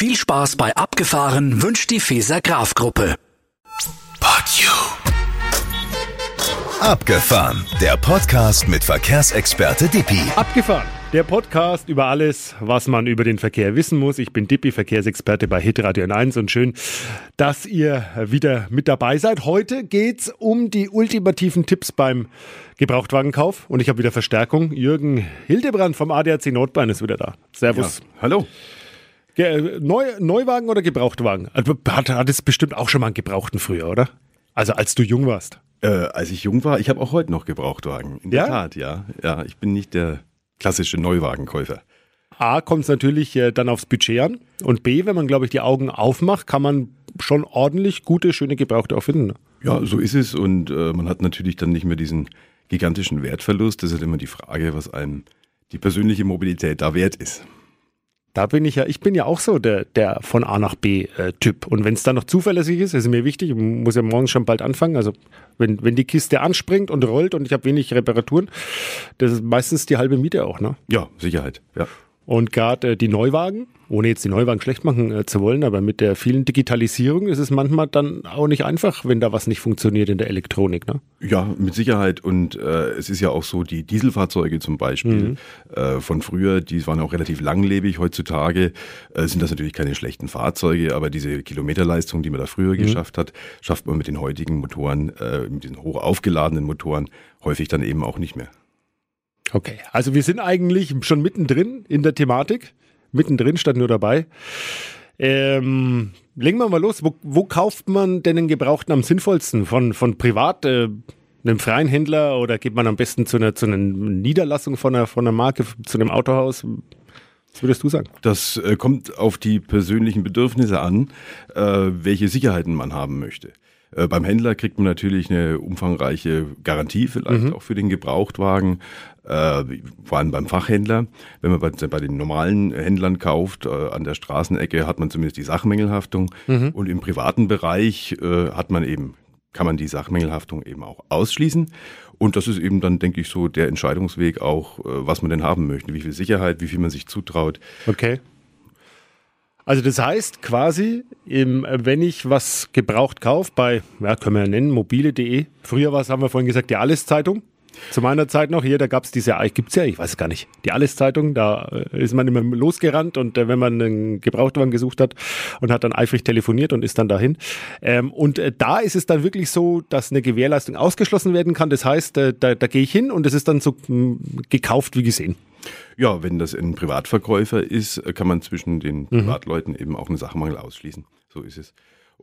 Viel Spaß bei Abgefahren wünscht die Feser Graf Gruppe. But you. Abgefahren, der Podcast mit Verkehrsexperte Dippi. Abgefahren. Der Podcast über alles, was man über den Verkehr wissen muss. Ich bin Dippi, Verkehrsexperte bei Hitradio 1 und schön, dass ihr wieder mit dabei seid. Heute geht's um die ultimativen Tipps beim Gebrauchtwagenkauf und ich habe wieder Verstärkung. Jürgen Hildebrand vom ADAC Nordbahn ist wieder da. Servus. Ja, hallo. Ge Neu Neuwagen oder Gebrauchtwagen? Also, hat, hat es bestimmt auch schon mal einen Gebrauchten früher, oder? Also als du jung warst. Äh, als ich jung war, ich habe auch heute noch Gebrauchtwagen. In Ja? der Tat, ja. Ja, ich bin nicht der klassische Neuwagenkäufer. A, kommt es natürlich äh, dann aufs Budget an. Und B, wenn man, glaube ich, die Augen aufmacht, kann man schon ordentlich gute, schöne Gebrauchte auch finden. ne? Ja, so ist es und äh, man hat natürlich dann nicht mehr diesen gigantischen Wertverlust. Das ist halt immer die Frage, was einem die persönliche Mobilität da wert ist. Da bin ich ja, ich bin ja auch so der, der von A nach B äh, Typ. Und wenn es dann noch zuverlässig ist, ist mir wichtig, ich muss ja morgens schon bald anfangen. Also wenn, wenn die Kiste anspringt und rollt und ich habe wenig Reparaturen, das ist meistens die halbe Miete auch, ne? Ja, Sicherheit. Ja. Und gerade äh, die Neuwagen, ohne jetzt die Neuwagen schlecht machen äh, zu wollen, aber mit der vielen Digitalisierung ist es manchmal dann auch nicht einfach, wenn da was nicht funktioniert in der Elektronik. Ne? Ja, mit Sicherheit. Und äh, es ist ja auch so, die Dieselfahrzeuge zum Beispiel äh, von früher, die waren auch relativ langlebig. Heutzutage äh, sind das natürlich keine schlechten Fahrzeuge, aber diese Kilometerleistung, die man da früher geschafft hat, schafft man mit den heutigen Motoren, äh, mit diesen hoch aufgeladenen Motoren, häufig dann eben auch nicht mehr. Okay, also wir sind eigentlich schon mittendrin in der Thematik. Mittendrin statt nur dabei. Ähm, legen wir mal los. Wo, wo kauft man denn einen Gebrauchten am sinnvollsten? Von, von privat, äh, einem freien Händler oder geht man am besten zu einer, zu einer Niederlassung von einer, von einer Marke, zu einem Autohaus? Was würdest du sagen? Das äh, kommt auf die persönlichen Bedürfnisse an, äh, welche Sicherheiten man haben möchte. Äh, beim Händler kriegt man natürlich eine umfangreiche Garantie, vielleicht auch für den Gebrauchtwagen, äh, vor allem beim Fachhändler. Wenn man bei, bei den normalen Händlern kauft, äh, an der Straßenecke, hat man zumindest die Sachmängelhaftung. Und im privaten Bereich äh, hat man eben, kann man die Sachmängelhaftung eben auch ausschließen. Und das ist eben dann, denke ich, so der Entscheidungsweg auch, äh, was man denn haben möchte, wie viel Sicherheit, wie viel man sich zutraut. Okay. Also das heißt quasi, im, wenn ich was gebraucht kaufe bei, ja, können wir ja nennen, mobile.de. Früher war es, haben wir vorhin gesagt, die Alles-Zeitung. Zu meiner Zeit noch, hier, da gab es diese, gibt's ja, ich weiß es gar nicht, die Alles-Zeitung, da äh, ist man immer losgerannt und äh, wenn man einen Gebrauchtwagen gesucht hat und hat dann eifrig telefoniert und ist dann dahin. Ähm, und äh, da ist es dann wirklich so, dass eine Gewährleistung ausgeschlossen werden kann. Das heißt, äh, da, da gehe ich hin und es ist dann so mh, gekauft wie gesehen. Ja, wenn das ein Privatverkäufer ist, äh, kann man zwischen den Privatleuten eben auch einen Sachmangel ausschließen. So ist es.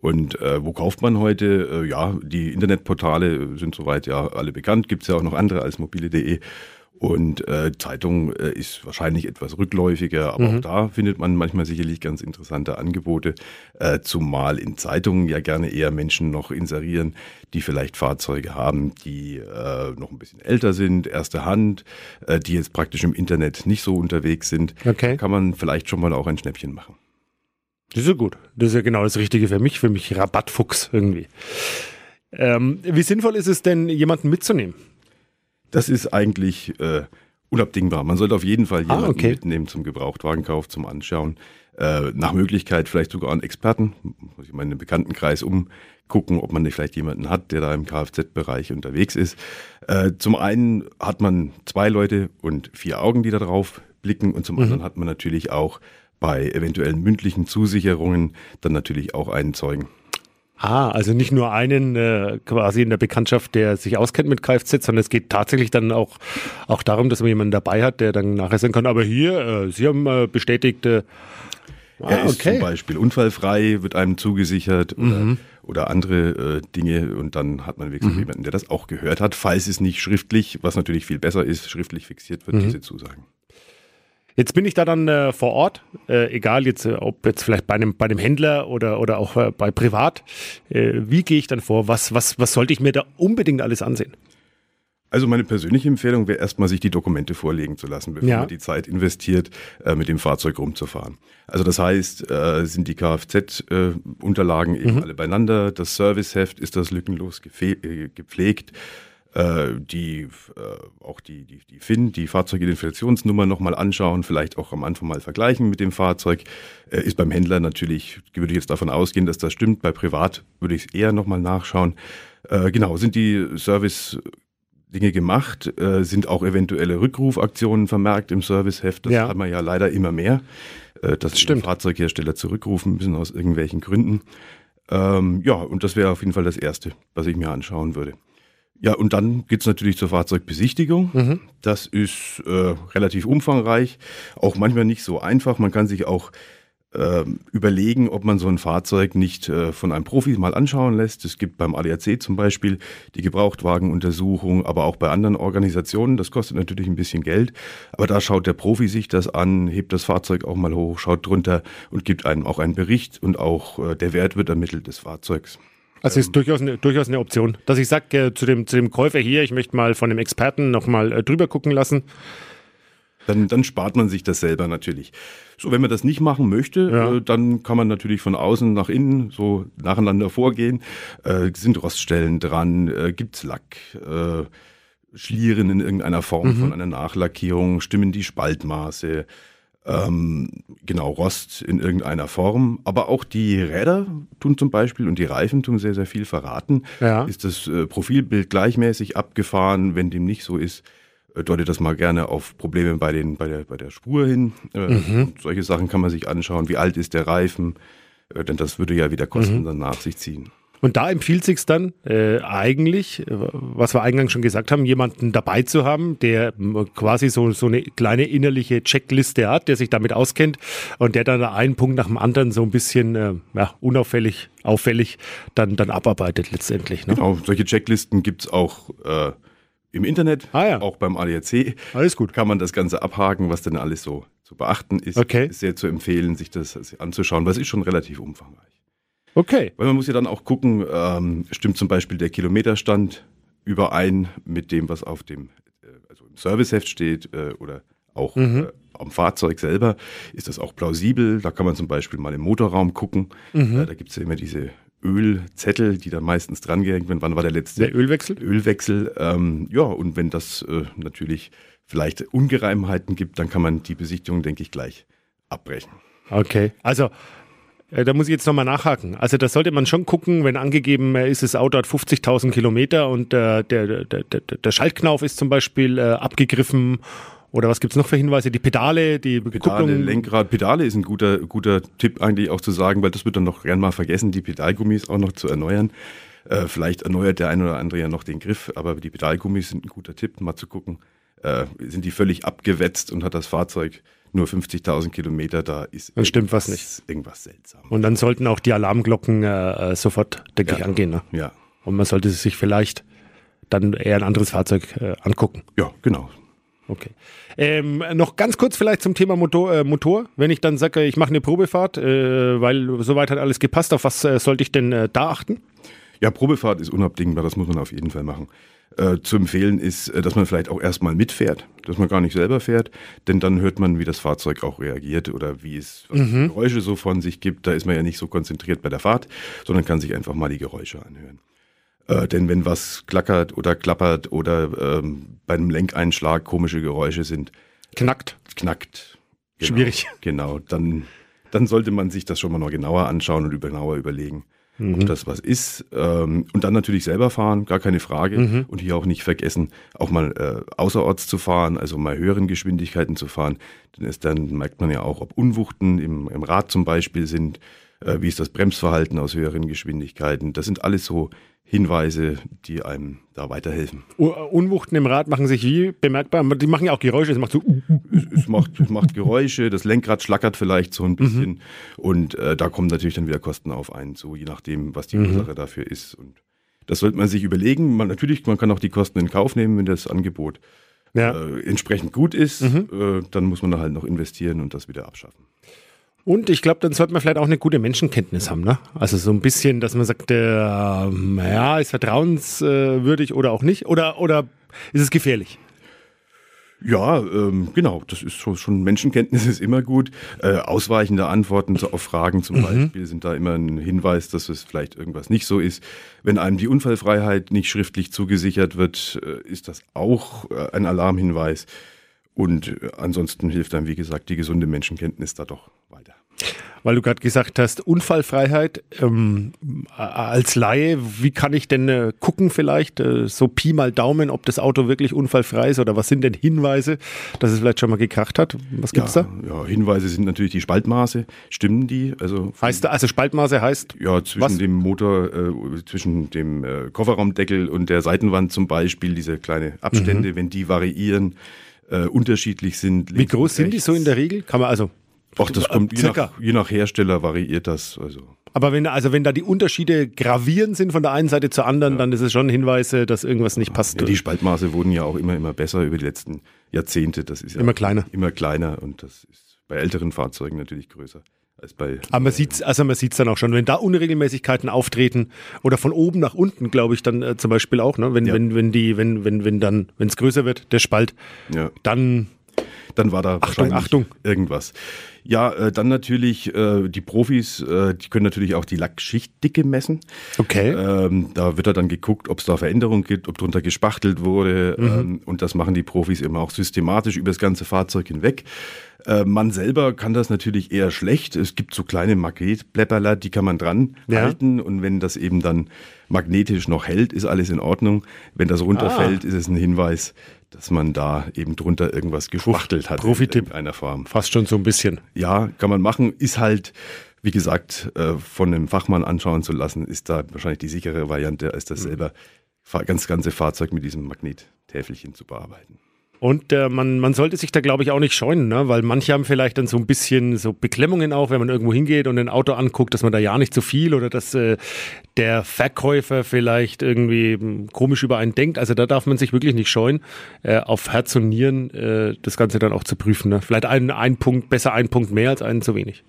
Und äh, wo kauft man heute? Äh, ja, die Internetportale sind soweit ja alle bekannt. Gibt es ja auch noch andere als mobile.de. Und äh, Zeitung äh, ist wahrscheinlich etwas rückläufiger, aber auch da findet man manchmal sicherlich ganz interessante Angebote, äh, zumal in Zeitungen ja gerne eher Menschen noch inserieren, die vielleicht Fahrzeuge haben, die äh, noch ein bisschen älter sind, erste Hand, äh, die jetzt praktisch im Internet nicht so unterwegs sind. Okay. Da kann man vielleicht schon mal auch ein Schnäppchen machen. Das ist ja gut. Das ist ja genau das Richtige für mich, für mich Rabattfuchs irgendwie. Ähm, wie sinnvoll ist es denn, jemanden mitzunehmen? Das ist eigentlich äh, unabdingbar. Man sollte auf jeden Fall jemanden Ah, okay. mitnehmen zum Gebrauchtwagenkauf, zum Anschauen. Äh, nach Möglichkeit vielleicht sogar einen Experten, muss ich mal in den Bekanntenkreis umgucken, ob man nicht vielleicht jemanden hat, der da im Kfz-Bereich unterwegs ist. Äh, zum einen hat man zwei Leute und vier Augen, die da drauf blicken und zum Mhm. anderen hat man natürlich auch bei eventuellen mündlichen Zusicherungen dann natürlich auch einen Zeugen. Ah, also nicht nur einen äh, quasi in der Bekanntschaft, der sich auskennt mit Kfz, sondern es geht tatsächlich dann auch, auch darum, dass man jemanden dabei hat, der dann nachher sagen kann, aber hier, äh, Sie haben äh, bestätigt, äh, Er ah, ist zum Beispiel unfallfrei, wird einem zugesichert oder, Mhm. oder andere äh, Dinge und dann hat man wirklich jemanden, der das auch gehört hat, falls es nicht schriftlich, was natürlich viel besser ist, schriftlich fixiert Mhm. wird, diese Zusagen. Jetzt bin ich da dann äh, vor Ort, äh, egal jetzt, äh, ob jetzt vielleicht bei einem, bei einem Händler oder, oder auch äh, bei Privat. Äh, wie gehe ich dann vor? Was, was, was sollte ich mir da unbedingt alles ansehen? Also meine persönliche Empfehlung wäre erstmal, sich die Dokumente vorlegen zu lassen, bevor Ja. man die Zeit investiert, äh, mit dem Fahrzeug rumzufahren. Also das heißt, äh, sind die Kfz-Unterlagen eben alle beieinander, das Serviceheft ist das lückenlos äh, gepflegt, äh, die äh, auch die, die, die FIN, die Fahrzeugidentifikationsnummer nochmal anschauen, vielleicht auch am Anfang mal vergleichen mit dem Fahrzeug. Äh, ist beim Händler natürlich, würde ich jetzt davon ausgehen, dass das stimmt. Bei Privat würde ich es eher nochmal nachschauen. Äh, genau, sind die Service Dinge gemacht, äh, sind auch eventuelle Rückrufaktionen vermerkt im Serviceheft. Das Ja. hat man ja leider immer mehr, äh, dass die Stimmt. Fahrzeughersteller zurückrufen müssen aus irgendwelchen Gründen. Ähm, ja, und das wäre auf jeden Fall das Erste, was ich mir anschauen würde. Ja, und dann geht's natürlich zur Fahrzeugbesichtigung. Das ist äh, relativ umfangreich, auch manchmal nicht so einfach. Man kann sich auch ähm, überlegen, ob man so ein Fahrzeug nicht äh, von einem Profi mal anschauen lässt. Es gibt beim ADAC zum Beispiel die Gebrauchtwagenuntersuchung, aber auch bei anderen Organisationen. Das kostet natürlich ein bisschen Geld, aber da schaut der Profi sich das an, hebt das Fahrzeug auch mal hoch, schaut drunter und gibt einem auch einen Bericht und auch äh, der Wert wird ermittelt des Fahrzeugs. Also ist durchaus eine, durchaus eine Option. Dass ich sage äh, zu, dem, zu dem Käufer hier, ich möchte mal von dem Experten nochmal äh, drüber gucken lassen. Dann, dann spart man sich das selber natürlich. So, wenn man das nicht machen möchte, Ja. äh, dann kann man natürlich von außen nach innen so nacheinander vorgehen. Äh, sind Roststellen dran, äh, gibt's Lack, äh, Schlieren in irgendeiner Form von einer Nachlackierung, stimmen die Spaltmaße, ähm, genau, Rost in irgendeiner Form. Aber auch die Räder tun zum Beispiel und die Reifen tun sehr, sehr viel verraten. Ja. Ist das äh, Profilbild gleichmäßig abgefahren? Wenn dem nicht so ist, äh, deutet das mal gerne auf Probleme bei, den, bei, der, bei der Spur hin. Äh, und solche Sachen kann man sich anschauen. Wie alt ist der Reifen? Äh, denn das würde ja wieder Kosten dann nach sich ziehen. Und da empfiehlt sich dann äh, eigentlich, äh, was wir eingangs schon gesagt haben, jemanden dabei zu haben, der m, quasi so, so eine kleine innerliche Checkliste hat, der sich damit auskennt und der dann einen Punkt nach dem anderen so ein bisschen äh, ja, unauffällig, auffällig dann, dann abarbeitet letztendlich. Ne? Genau, solche Checklisten gibt's auch äh, im Internet, Ah ja. auch beim ADAC. Alles gut. Kann man das Ganze abhaken, was denn alles so zu beachten ist. Okay. Ist sehr zu empfehlen, sich das anzuschauen, weil es ist schon relativ umfangreich. Okay. Weil man muss ja dann auch gucken, ähm, stimmt zum Beispiel der Kilometerstand überein mit dem, was auf dem äh, also im Serviceheft steht äh, oder auch äh, am Fahrzeug selber. Ist das auch plausibel? Da kann man zum Beispiel mal im Motorraum gucken. Äh, da gibt es ja immer diese Ölzettel, die da meistens dran gehängt werden. Wann war der letzte Der Ölwechsel? Ölwechsel? Ähm, ja, und wenn das äh, natürlich vielleicht Ungereimheiten gibt, dann kann man die Besichtigung, denke ich, gleich abbrechen. Okay. Also, da muss ich jetzt nochmal nachhaken. Also, da sollte man schon gucken, wenn angegeben äh, ist, das Auto hat 50.000 Kilometer und äh, der, der, der, der Schaltknauf ist zum Beispiel äh, abgegriffen. Oder was gibt's noch für Hinweise? Die Pedale, die Pedale, Kupplung. Lenkrad, Pedale ist ein guter, guter Tipp eigentlich auch zu sagen, weil das wird dann noch gern mal vergessen, die Pedalgummis auch noch zu erneuern. Äh, vielleicht erneuert der ein oder andere ja noch den Griff, aber die Pedalgummis sind ein guter Tipp, mal zu gucken. Äh, sind die völlig abgewetzt und hat das Fahrzeug nur 50.000 Kilometer, da ist Dann stimmt was irgendwas- irgendwas seltsam. Und dann sollten auch die Alarmglocken äh, äh, sofort, denke ich, angehen. Ne? Ja, Und man sollte sich vielleicht dann eher ein anderes Fahrzeug äh, angucken. ja, genau. Okay. Ähm, noch ganz kurz vielleicht zum Thema Motor. Äh, Motor. Wenn ich dann sage, ich mache eine Probefahrt, äh, weil soweit hat alles gepasst, auf was äh, sollte ich denn da achten? Ja, Probefahrt ist unabdingbar, das muss man auf jeden Fall machen. Äh, zu empfehlen ist, äh, dass man vielleicht auch erstmal mitfährt, dass man gar nicht selber fährt, denn dann hört man, wie das Fahrzeug auch reagiert oder wie es für Geräusche so von sich gibt. Da ist man ja nicht so konzentriert bei der Fahrt, sondern kann sich einfach mal die Geräusche anhören. Äh, denn wenn was klackert oder klappert oder ähm, bei einem Lenkeinschlag komische Geräusche sind, Knackt. knackt. Genau, Schwierig. Genau, dann, dann sollte man sich das schon mal noch genauer anschauen und über, genauer überlegen, ob das was ist. Ähm, und dann natürlich selber fahren, gar keine Frage. Und hier auch nicht vergessen, auch mal äh, außerorts zu fahren, also mal höheren Geschwindigkeiten zu fahren. Denn es, dann merkt man ja auch, ob Unwuchten im, im Rad zum Beispiel sind, äh, wie ist das Bremsverhalten aus höheren Geschwindigkeiten. Das sind alles so Hinweise, die einem da weiterhelfen. U Unwuchten im Rad machen sich wie bemerkbar? Die machen ja auch Geräusche. Es macht so. uh, es macht, es macht Geräusche, das Lenkrad schlackert vielleicht so ein bisschen und äh, da kommen natürlich dann wieder Kosten auf einen zu, je nachdem, was die Ursache dafür ist. Und das sollte man sich überlegen. Man, natürlich, man kann auch die Kosten in Kauf nehmen, wenn das Angebot Ja. äh, entsprechend gut ist. Äh, dann muss man da halt noch investieren und das wieder abschaffen. Und ich glaube, dann sollte man vielleicht auch eine gute Menschenkenntnis haben, ne? Also so ein bisschen, dass man sagt, äh, ja, ist vertrauenswürdig oder auch nicht. Oder, oder ist es gefährlich? Ja, ähm, genau, das ist schon, schon Menschenkenntnis ist immer gut. Äh, ausweichende Antworten so auf Fragen zum mhm. Beispiel sind da immer ein Hinweis, dass es vielleicht irgendwas nicht so ist. Wenn einem die Unfallfreiheit nicht schriftlich zugesichert wird, äh, ist das auch äh, ein Alarmhinweis. Und äh, ansonsten hilft einem, wie gesagt, die gesunde Menschenkenntnis da doch weiter weil du gerade gesagt hast, Unfallfreiheit ähm, als Laie, wie kann ich denn äh, gucken vielleicht, äh, so Pi mal Daumen, ob das Auto wirklich unfallfrei ist oder was sind denn Hinweise, dass es vielleicht schon mal gekracht hat? Was gibt's ja, da? Ja, Hinweise sind natürlich die Spaltmaße. Stimmen die? Also heißt also Spaltmaße heißt? Ja, zwischen was? dem Motor, äh, zwischen dem äh, Kofferraumdeckel und der Seitenwand zum Beispiel, diese kleine Abstände, mhm. wenn die variieren, äh, unterschiedlich sind. Wie groß sind die so in der Regel? Kann man also Ach, das kommt je nach, je nach, Hersteller variiert das. Also. Aber wenn, also wenn da die Unterschiede gravierend sind von der einen Seite zur anderen, ja. dann ist es schon ein Hinweis, dass irgendwas nicht passt. Ja, die Spaltmaße wurden ja auch immer, immer besser über die letzten Jahrzehnte. Das ist ja immer kleiner. Immer kleiner und das ist bei älteren Fahrzeugen natürlich größer. Als bei, Aber man sieht also man es dann auch schon, wenn da Unregelmäßigkeiten auftreten oder von oben nach unten, glaube ich, dann äh, zum Beispiel auch, ne? wenn, ja. wenn, wenn die, wenn, wenn, wenn dann, wenn es größer wird, der Spalt, dann dann war da Achtung, Achtung. irgendwas. Ja, äh, dann natürlich äh, die Profis, äh, die können natürlich auch die Lackschichtdicke messen. Okay. Ähm, da wird dann geguckt, ob es da Veränderungen gibt, ob drunter gespachtelt wurde. Mhm. Ähm, und das machen die Profis immer auch systematisch über das ganze Fahrzeug hinweg. Äh, man selber kann das natürlich eher schlecht. Es gibt so kleine Magnetbläpperler, die kann man dran ja. halten. Und wenn das eben dann magnetisch noch hält, ist alles in Ordnung. Wenn das runterfällt, ah. ist es ein Hinweis, dass man da eben drunter irgendwas gespachtelt hat. Profitipp. In einer Form. Fast schon so ein bisschen. Ja, kann man machen. Ist halt, wie gesagt, äh, von einem Fachmann anschauen zu lassen, ist da wahrscheinlich die sichere Variante, als das mhm. selber ganz ganze Fahrzeug mit diesem Magnettäfelchen zu bearbeiten. Und äh, man, man sollte sich da, glaube ich, auch nicht scheuen, ne? weil manche haben vielleicht dann so ein bisschen so Beklemmungen auch, wenn man irgendwo hingeht und ein Auto anguckt, dass man da ja nicht so viel oder dass äh, der Verkäufer vielleicht irgendwie hm, komisch über einen denkt. Also da darf man sich wirklich nicht scheuen, äh, auf Herz und Nieren äh, das Ganze dann auch zu prüfen. Ne? Vielleicht ein, ein Punkt, besser ein Punkt mehr als einen zu wenig.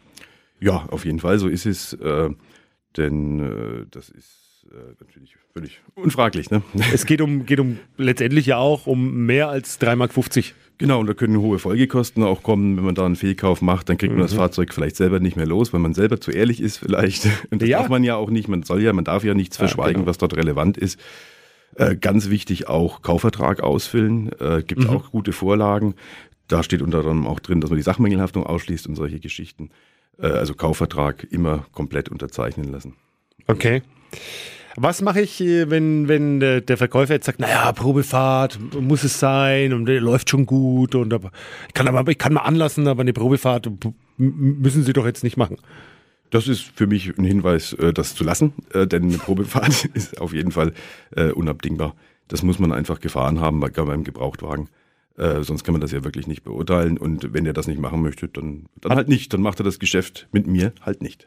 Ja, auf jeden Fall, so ist es. Äh, denn äh, das ist äh, natürlich völlig unfraglich. Ne? Es geht um, geht um letztendlich ja auch um mehr als 3,50 Mark. Genau, und da können hohe Folgekosten auch kommen, wenn man da einen Fehlkauf macht, dann kriegt man mhm. das Fahrzeug vielleicht selber nicht mehr los, weil man selber zu ehrlich ist vielleicht. Und das ja. darf man ja auch nicht, man soll ja, man darf ja nichts verschweigen, ja, genau. was dort relevant ist. Äh, ganz wichtig auch Kaufvertrag ausfüllen, äh, gibt mhm. auch gute Vorlagen. Da steht unter anderem auch drin, dass man die Sachmängelhaftung ausschließt und solche Geschichten. Äh, also Kaufvertrag immer komplett unterzeichnen lassen. Okay. Was mache ich, äh, wenn, wenn der Verkäufer jetzt sagt, naja, Probefahrt muss es sein und der läuft schon gut und ich kann aber ich kann mal anlassen, aber eine Probefahrt müssen Sie doch jetzt nicht machen. Das ist für mich ein Hinweis, äh, das zu lassen, äh, denn eine Probefahrt ist auf jeden Fall unabdingbar. Das muss man einfach gefahren haben bei, beim Gebrauchtwagen. Äh, sonst kann man das ja wirklich nicht beurteilen. Und wenn er das nicht machen möchte, dann, dann halt nicht. Dann macht er das Geschäft mit mir halt nicht.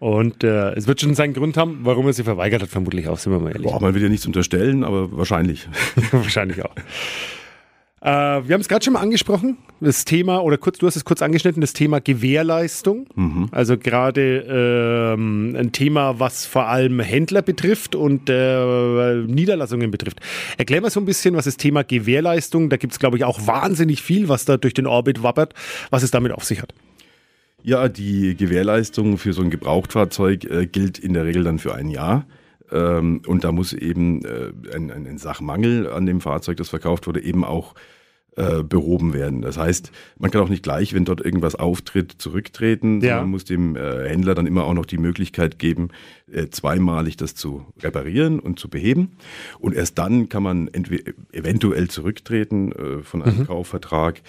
Und äh, es wird schon seinen Grund haben, warum er sie verweigert hat, vermutlich auch, sind wir mal ehrlich. Boah, man will ja nichts unterstellen, aber wahrscheinlich. wahrscheinlich auch. Äh, wir haben es gerade schon mal angesprochen, das Thema, oder kurz, du hast es kurz angeschnitten, das Thema Gewährleistung. Mhm. Also gerade ähm, ein Thema, was vor allem Händler betrifft und äh, Niederlassungen betrifft. Erklär mal so ein bisschen, was das Thema Gewährleistung, da gibt es, glaube ich, auch wahnsinnig viel, was da durch den Orbit wappert, was es damit auf sich hat. Ja, die Gewährleistung für so ein Gebrauchtfahrzeug äh, gilt in der Regel dann für ein Jahr. Ähm, und da muss eben äh, ein, ein, Sachmangel an dem Fahrzeug, das verkauft wurde, eben auch äh, behoben werden. Das heißt, man kann auch nicht gleich, wenn dort irgendwas auftritt, zurücktreten, ja. sondern muss dem äh, Händler dann immer auch noch die Möglichkeit geben, äh, zweimalig das zu reparieren und zu beheben. Und erst dann kann man eventuell zurücktreten äh, von einem mhm. Kaufvertrag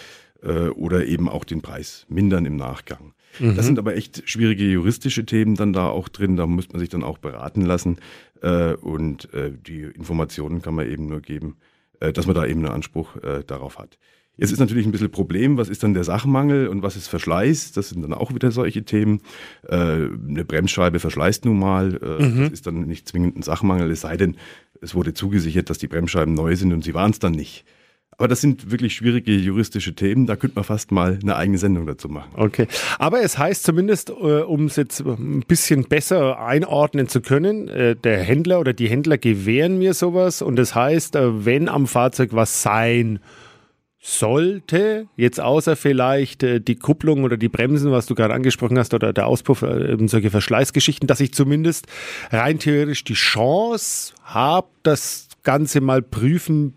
oder eben auch den Preis mindern im Nachgang. Mhm. Das sind aber echt schwierige juristische Themen dann da auch drin. Da muss man sich dann auch beraten lassen. Äh, und äh, die Informationen kann man eben nur geben, äh, dass man da eben einen Anspruch äh, darauf hat. Jetzt ist natürlich ein bisschen Problem, was ist dann der Sachmangel und was ist Verschleiß? Das sind dann auch wieder solche Themen. Äh, eine Bremsscheibe verschleißt nun mal. Äh, mhm. Das ist dann nicht zwingend ein Sachmangel, es sei denn, es wurde zugesichert, dass die Bremsscheiben neu sind und sie waren es dann nicht. Aber das sind wirklich schwierige juristische Themen. Da könnte man fast mal eine eigene Sendung dazu machen. Okay. Aber es heißt zumindest, äh, um es jetzt ein bisschen besser einordnen zu können, äh, der Händler oder die Händler gewähren mir sowas. Und das heißt, äh, wenn am Fahrzeug was sein sollte, jetzt außer vielleicht äh, die Kupplung oder die Bremsen, was du gerade angesprochen hast, oder der Auspuff, äh, solche Verschleißgeschichten, dass ich zumindest rein theoretisch die Chance habe, das Ganze mal prüfen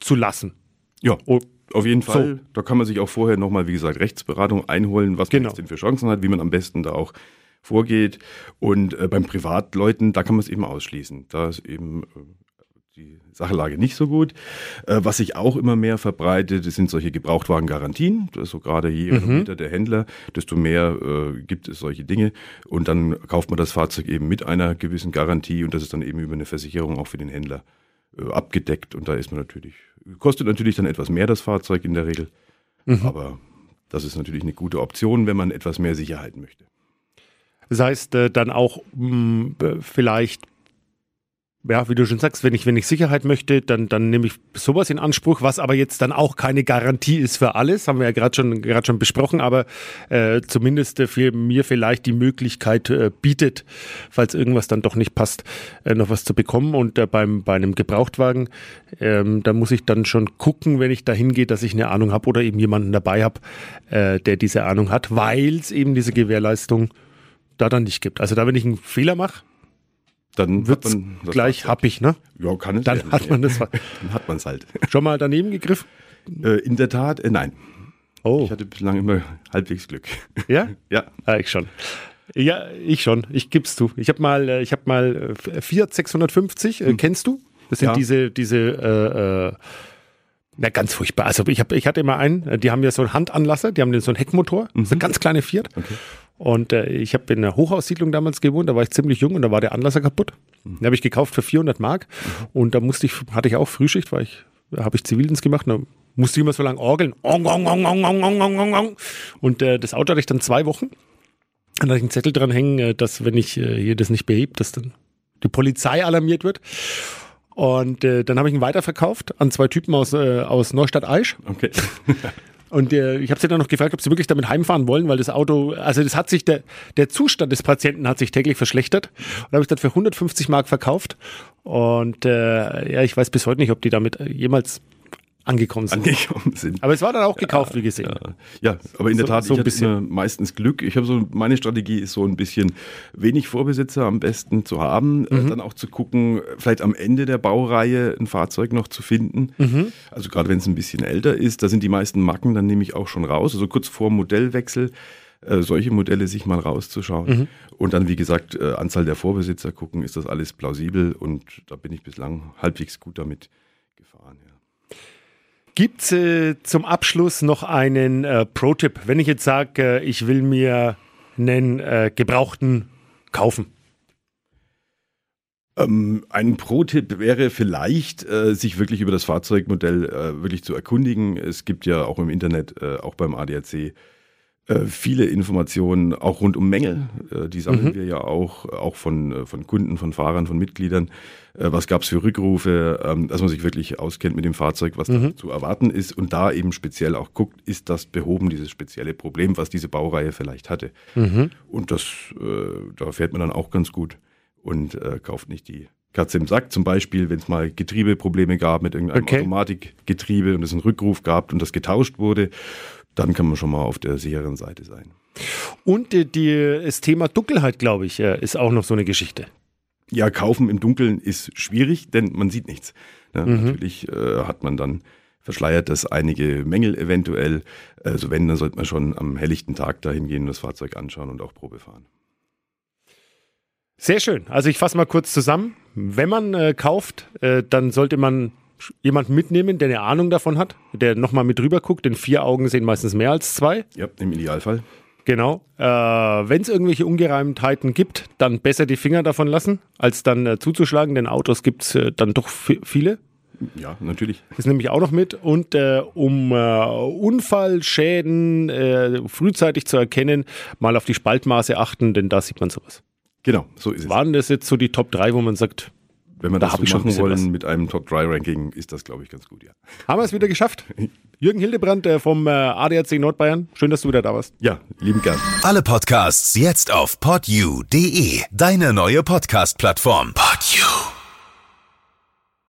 zu lassen. Ja, Oh, auf jeden So. Fall. Da kann man sich auch vorher nochmal, wie gesagt, Rechtsberatung einholen, was man Genau. jetzt denn für Chancen hat, wie man am besten da auch vorgeht. Und äh, beim Privatleuten, da kann man es eben ausschließen. Da ist eben äh, die Sachlage nicht so gut. Äh, was sich auch immer mehr verbreitet, das sind solche Gebrauchtwagengarantien. Also gerade je renommierter der Händler, desto mehr äh, gibt es solche Dinge. Und dann kauft man das Fahrzeug eben mit einer gewissen Garantie und das ist dann eben über eine Versicherung auch für den Händler abgedeckt. Und da ist man natürlich, kostet natürlich dann etwas mehr das Fahrzeug in der Regel. Aber das ist natürlich eine gute Option, wenn man etwas mehr Sicherheit möchte. Das heißt, äh, dann auch mh, b- vielleicht, ja, wie du schon sagst, wenn ich, wenn ich Sicherheit möchte, dann, dann nehme ich sowas in Anspruch, was aber jetzt dann auch keine Garantie ist für alles, haben wir ja gerade schon, gerade schon besprochen, aber äh, zumindest äh, für mir vielleicht die Möglichkeit äh, bietet, falls irgendwas dann doch nicht passt, äh, noch was zu bekommen. Und äh, beim, bei einem Gebrauchtwagen, ähm, da muss ich dann schon gucken, wenn ich da hingehe, dass ich eine Ahnung habe oder eben jemanden dabei habe, äh, der diese Ahnung hat, weil es eben diese Gewährleistung da dann nicht gibt. Also da, wenn ich einen Fehler mache, Dann wird gleich happig, ne? Ja, kann es Dann werden, hat man ja. das Dann hat man es halt. schon mal daneben gegriffen. Äh, in der Tat, äh, nein. Oh, Ich hatte bislang immer halbwegs Glück. ja? Ja, Ah, ich schon. Ja, ich schon. Ich gib's zu. Ich habe mal, äh, ich habe mal äh, Fiat 650. Äh, kennst du? Das sind Ja. diese, diese, äh, na ganz furchtbar. Also ich habe, ich hatte immer einen. Die haben ja so einen Handanlasser. Die haben so einen Heckmotor. So eine ganz kleine Fiat. Und äh, ich habe in der Hochhaussiedlung damals gewohnt, da war ich ziemlich jung und da war der Anlasser kaputt. Mhm. Den habe ich gekauft für 400 Mark mhm. und da musste ich, hatte ich auch Frühschicht, weil ich, habe ich Zivildienst gemacht und da musste ich immer so lange orgeln. Und äh, das Auto hatte ich dann zwei Wochen. Dann hatte ich einen Zettel dran hängen, äh, dass wenn ich äh, hier das nicht behebt, dass dann die Polizei alarmiert wird. Und äh, dann habe ich ihn weiterverkauft an zwei Typen aus, äh, aus Neustadt-Aisch. Okay. Und äh, ich habe sie dann noch gefragt, ob sie wirklich damit heimfahren wollen, weil das Auto, also das hat sich, der, der Zustand des Patienten hat sich täglich verschlechtert. Und habe ich dann für 150 Mark verkauft. Und äh, ja, ich weiß bis heute nicht, ob die damit jemals angekommen sind. Angekommen sind. Aber es war dann auch gekauft, wie gesehen. Ja, ja, aber in der So- Tat, so ein bisschen. meistens Glück. Ich habe so, meine Strategie ist so ein bisschen wenig Vorbesitzer am besten zu haben, äh, dann auch zu gucken, vielleicht am Ende der Baureihe ein Fahrzeug noch zu finden. Also gerade wenn es ein bisschen älter ist, da sind die meisten Macken dann nehme ich auch schon raus. Also kurz vor Modellwechsel äh, solche Modelle sich mal rauszuschauen. Und dann, wie gesagt, äh, Anzahl der Vorbesitzer gucken, ist das alles plausibel und da bin ich bislang halbwegs gut damit gefahren. Ja. Gibt äh, zum Abschluss noch einen äh, Pro-Tipp? Wenn ich jetzt sage, äh, ich will mir einen äh, Gebrauchten kaufen. Ähm, ein Pro-Tipp wäre vielleicht, äh, sich wirklich über das Fahrzeugmodell äh, wirklich zu erkundigen. Es gibt ja auch im Internet, auch beim ADAC, viele Informationen, auch rund um Mängel. Äh, die sammeln wir ja auch, auch von, äh, von Kunden, von Fahrern, von Mitgliedern. Äh, was gab es für Rückrufe, ähm, dass man sich wirklich auskennt mit dem Fahrzeug, was da zu erwarten ist und da eben speziell auch guckt, ist das behoben, dieses spezielle Problem, was diese Baureihe vielleicht hatte. Und das, äh, da fährt man dann auch ganz gut und äh, kauft nicht die Katze im Sack. Zum Beispiel, wenn es mal Getriebeprobleme gab mit irgendeinem Okay. Automatikgetriebe und es einen Rückruf gab und das getauscht wurde, dann kann man schon mal auf der sicheren Seite sein. Und äh, die, das Thema Dunkelheit, glaube ich, äh, ist auch noch so eine Geschichte. Ja, kaufen im Dunkeln ist schwierig, denn man sieht nichts. Ja, Natürlich äh, hat man dann verschleiert das einige Mängel eventuell. Also wenn, dann sollte man schon am helllichten Tag dahin gehen und das Fahrzeug anschauen und auch Probe fahren. Sehr schön. Also ich fasse mal kurz zusammen. Wenn man äh, kauft, äh, dann sollte man jemanden mitnehmen, der eine Ahnung davon hat, der nochmal mit drüber guckt, denn vier Augen sehen meistens mehr als zwei. Ja, im Idealfall. Genau. Äh, Wenn es irgendwelche Ungereimtheiten gibt, dann besser die Finger davon lassen, als dann äh, zuzuschlagen, denn Autos gibt es äh, dann doch vi- viele. Ja, natürlich. Das nehme ich auch noch mit. Und äh, um äh, Unfallschäden äh, frühzeitig zu erkennen, mal auf die Spaltmaße achten, denn da sieht man sowas. Genau, so ist es. Waren das jetzt so die Top 3, wo man sagt, Wenn wir Da das so machen wollen was. mit einem Top-3-Ranking, ist das, glaube ich, ganz gut, ja. haben wir es wieder geschafft? Jürgen Hildebrand äh, vom äh, ADAC Nordbayern. Schön, dass du wieder da warst. Ja, lieben gern. Alle Podcasts jetzt auf podyou.de, deine neue Podcast-Plattform. Podyou.